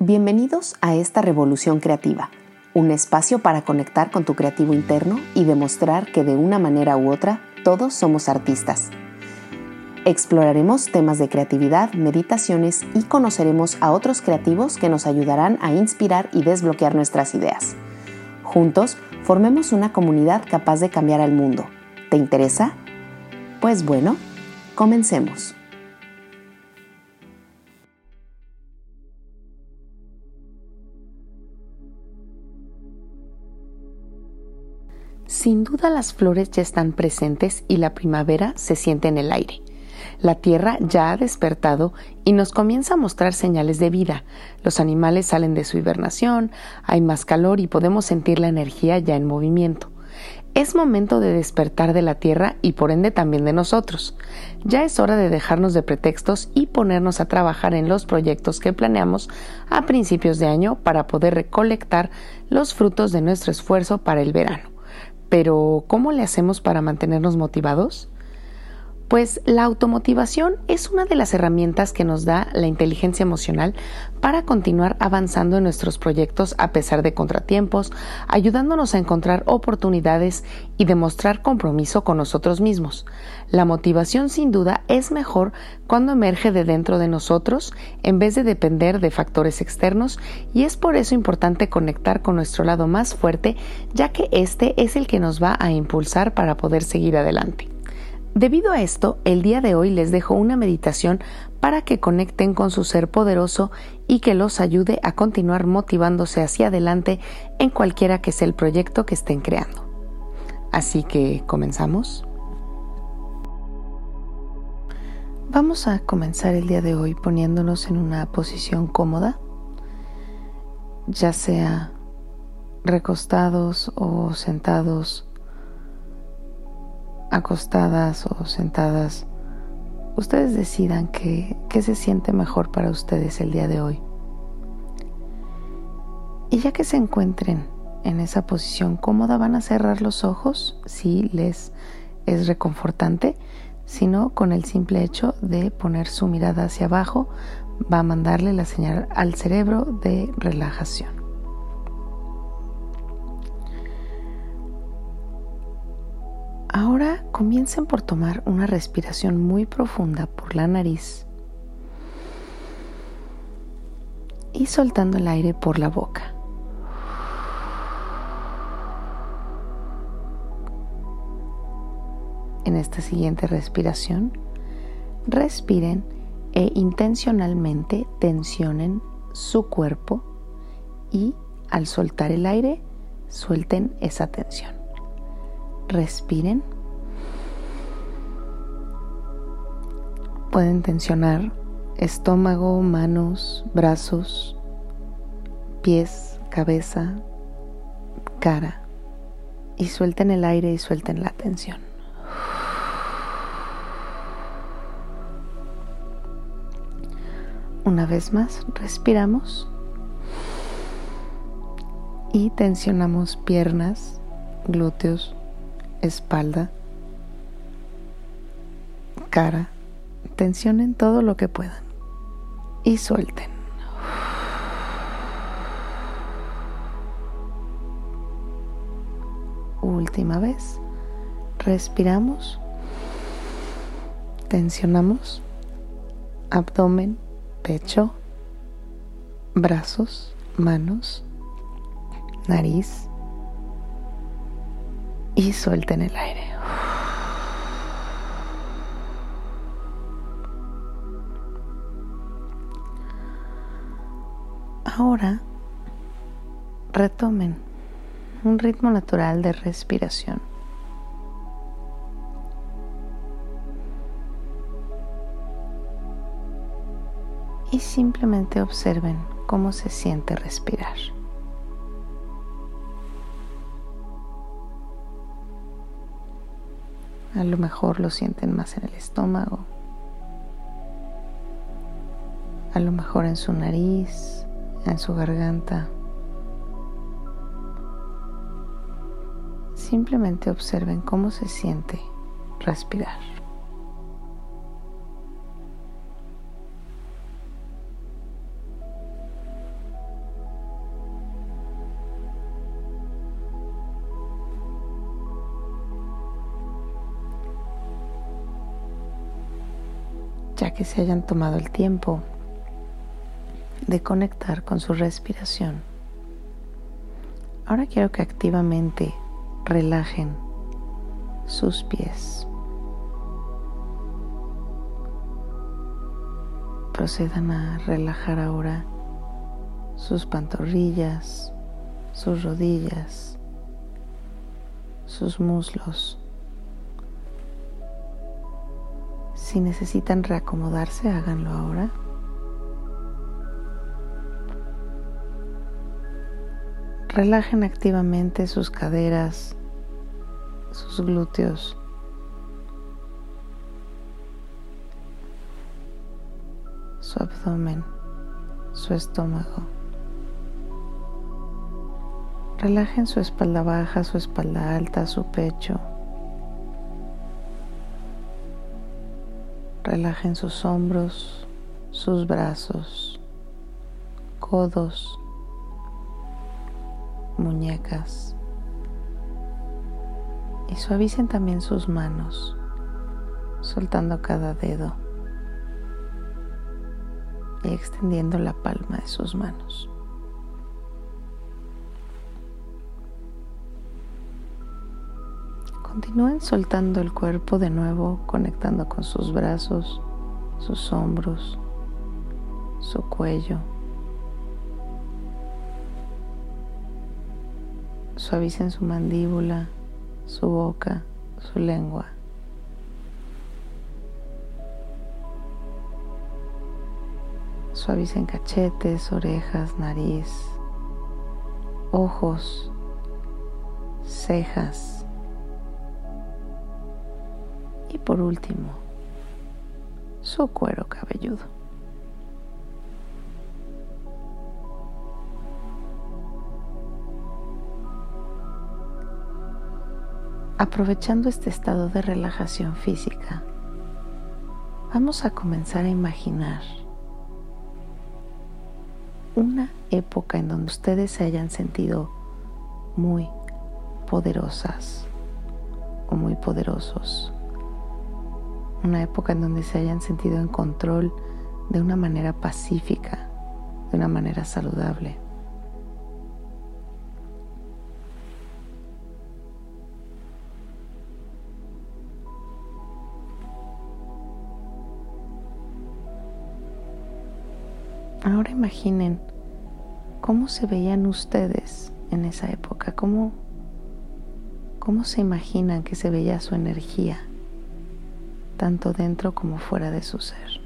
Bienvenidos a esta revolución creativa, un espacio para conectar con tu creativo interno y demostrar que de una manera u otra todos somos artistas. Exploraremos temas de creatividad, meditaciones y conoceremos a otros creativos que nos ayudarán a inspirar y desbloquear nuestras ideas. Juntos, formemos una comunidad capaz de cambiar al mundo. ¿Te interesa? Pues bueno, comencemos. Sin duda las flores ya están presentes y la primavera se siente en el aire. La tierra ya ha despertado y nos comienza a mostrar señales de vida. Los animales salen de su hibernación, hay más calor y podemos sentir la energía ya en movimiento. Es momento de despertar de la tierra y por ende también de nosotros. Ya es hora de dejarnos de pretextos y ponernos a trabajar en los proyectos que planeamos a principios de año para poder recolectar los frutos de nuestro esfuerzo para el verano. Pero, ¿cómo le hacemos para mantenernos motivados? Pues la automotivación es una de las herramientas que nos da la inteligencia emocional para continuar avanzando en nuestros proyectos a pesar de contratiempos, ayudándonos a encontrar oportunidades y demostrar compromiso con nosotros mismos. La motivación sin duda es mejor cuando emerge de dentro de nosotros en vez de depender de factores externos y es por eso importante conectar con nuestro lado más fuerte ya que este es el que nos va a impulsar para poder seguir adelante. Debido a esto, el día de hoy les dejo una meditación para que conecten con su ser poderoso y que los ayude a continuar motivándose hacia adelante en cualquiera que sea el proyecto que estén creando. Así que, ¿comenzamos? Vamos a comenzar el día de hoy poniéndonos en una posición cómoda, ya sea recostados o sentados acostadas o sentadas, ustedes decidan qué, se siente mejor para ustedes el día de hoy. Y ya que se encuentren en esa posición cómoda, van a cerrar los ojos si les es reconfortante, sino con el simple hecho de poner su mirada hacia abajo, va a mandarle la señal al cerebro de relajación. Ahora comiencen por tomar una respiración muy profunda por la nariz y soltando el aire por la boca. En esta siguiente respiración, respiren e intencionalmente tensionen su cuerpo y al soltar el aire, suelten esa tensión respiren. Pueden tensionar estómago, manos, brazos, pies, cabeza, cara. Y suelten el aire y suelten la tensión. Una vez más, respiramos y tensionamos piernas, glúteos, espalda, cara. Tensionen todo lo que puedan y suelten. Última vez. Respiramos. Tensionamos abdomen, pecho, brazos, manos, nariz, y suelten el aire. Ahora retomen un ritmo natural de respiración. Y simplemente observen cómo se siente respirar. A lo mejor lo sienten más en el estómago, a lo mejor en su nariz, en su garganta. Simplemente observen cómo se siente respirar. Que se hayan tomado el tiempo de conectar con su respiración, ahora quiero que activamente relajen sus pies. Procedan a relajar ahora sus pantorrillas, sus rodillas, sus muslos. Si necesitan reacomodarse, háganlo ahora. Relajen activamente sus caderas, sus glúteos. su abdomen, su estómago. Relajen su espalda baja, su espalda alta, su pecho. Relajen sus hombros, sus brazos, codos, muñecas. Y suavicen también sus manos, soltando cada dedo y extendiendo la palma de sus manos. Continúen soltando el cuerpo de nuevo, conectando con sus brazos, sus hombros, su cuello. Suavicen su mandíbula, su boca, su lengua. Suavicen cachetes, orejas, nariz, ojos, cejas y por último, su cuero cabelludo. Aprovechando este estado de relajación física, vamos a comenzar a imaginar una época en donde ustedes se hayan sentido muy poderosas o muy poderosos una época en donde se hayan sentido en control de una manera pacífica, de una manera saludable. Ahora imaginen cómo se veían ustedes en esa época, cómo, cómo se imaginan que se veía su energía tanto dentro como fuera de su ser.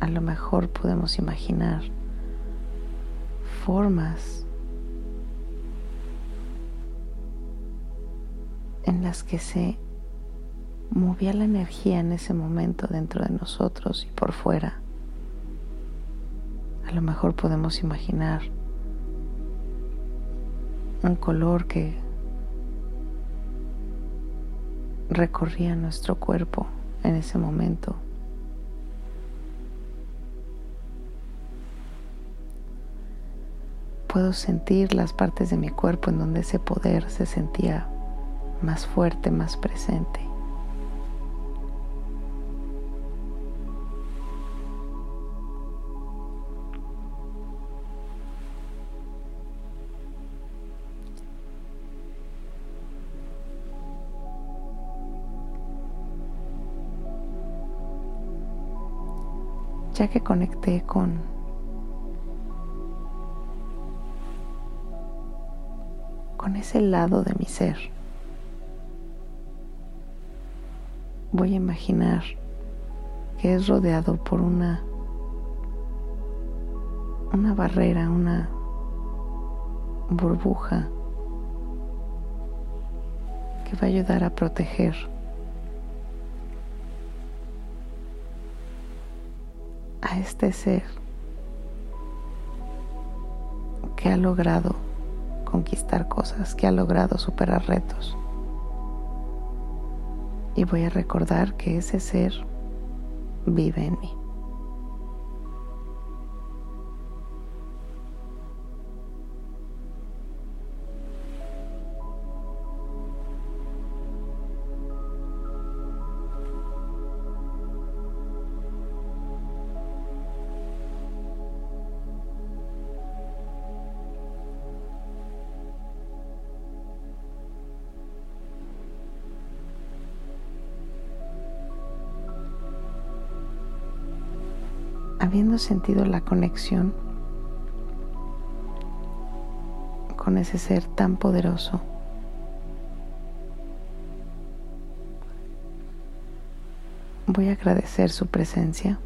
A lo mejor podemos imaginar formas en las que se movía la energía en ese momento dentro de nosotros y por fuera. A lo mejor podemos imaginar un color que recorría nuestro cuerpo en ese momento. Puedo sentir las partes de mi cuerpo en donde ese poder se sentía más fuerte, más presente. Ya que conecté con con ese lado de mi ser. Voy a imaginar que es rodeado por una una barrera, una burbuja que va a ayudar a proteger a este ser que ha logrado conquistar cosas, que ha logrado superar retos. Y voy a recordar que ese ser vive en mí. Habiendo sentido la conexión con ese ser tan poderoso, voy a agradecer su presencia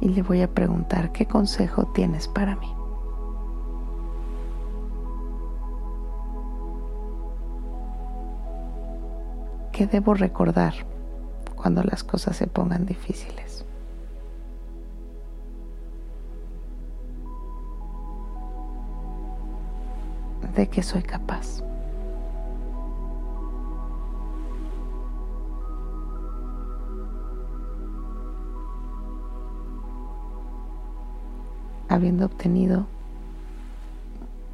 y le voy a preguntar qué consejo tienes para mí. ¿Qué debo recordar cuando las cosas se pongan difíciles? ¿De qué soy capaz? habiendo obtenido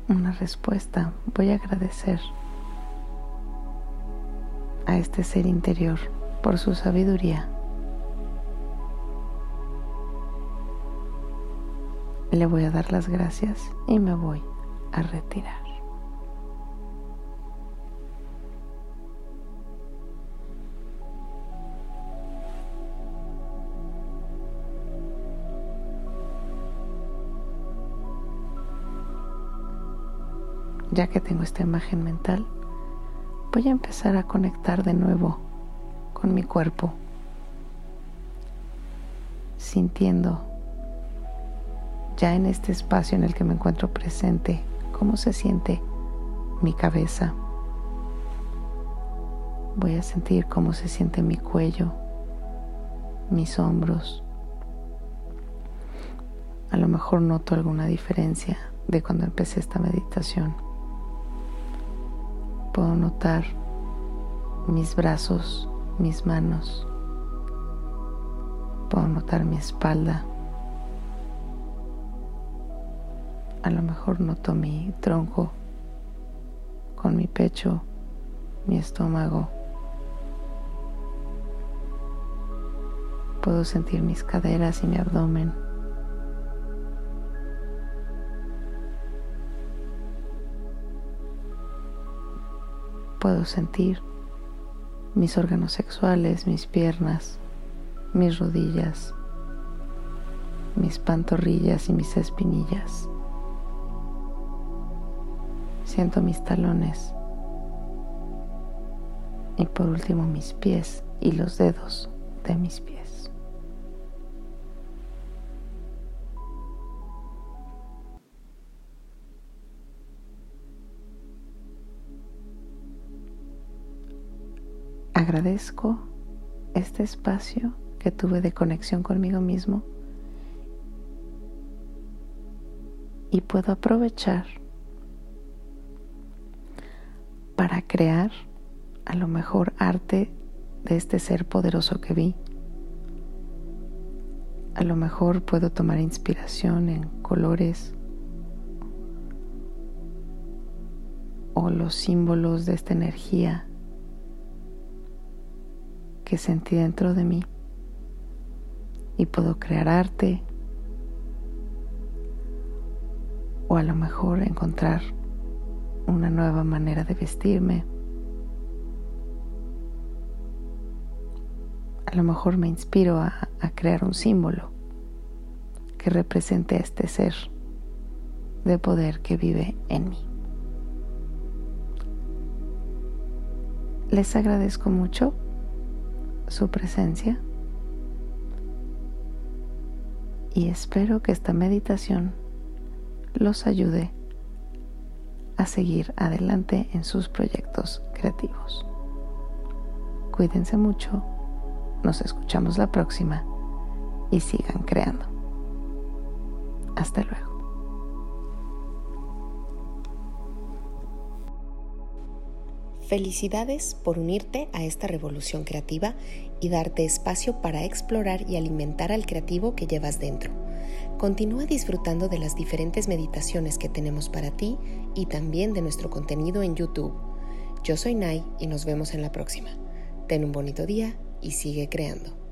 una respuesta, voy a agradecer a este ser interior por su sabiduría. Le voy a dar las gracias y me voy a retirar. Ya que tengo esta imagen mental, voy a empezar a conectar de nuevo con mi cuerpo, sintiendo ya en este espacio en el que me encuentro presente cómo se siente mi cabeza. Voy a sentir cómo se siente mi cuello, mis hombros. A lo mejor noto alguna diferencia de cuando empecé esta meditación puedo notar mis brazos, mis manos. Puedo notar mi espalda. A lo mejor noto mi tronco con mi pecho, mi estómago. Puedo sentir mis caderas y mi abdomen. Puedo sentir mis órganos sexuales, mis piernas, mis rodillas, mis pantorrillas y mis espinillas. Siento mis talones y por último mis pies y los dedos de mis pies. Agradezco este espacio que tuve de conexión conmigo mismo y puedo aprovechar para crear a lo mejor arte de este ser poderoso que vi. A lo mejor puedo tomar inspiración en colores o los símbolos de esta energía que sentí dentro de mí y puedo crear arte o a lo mejor encontrar una nueva manera de vestirme. A lo mejor me inspiro a, crear un símbolo que represente a este ser de poder que vive en mí. Les agradezco mucho su presencia y espero que esta meditación los ayude a seguir adelante en sus proyectos creativos. Cuídense mucho, nos escuchamos la próxima y sigan creando. Hasta luego. Felicidades por unirte a esta revolución creativa y darte espacio para explorar y alimentar al creativo que llevas dentro. Continúa disfrutando de las diferentes meditaciones que tenemos para ti y también de nuestro contenido en YouTube. Yo soy Nai y nos vemos en la próxima. Ten un bonito día y sigue creando.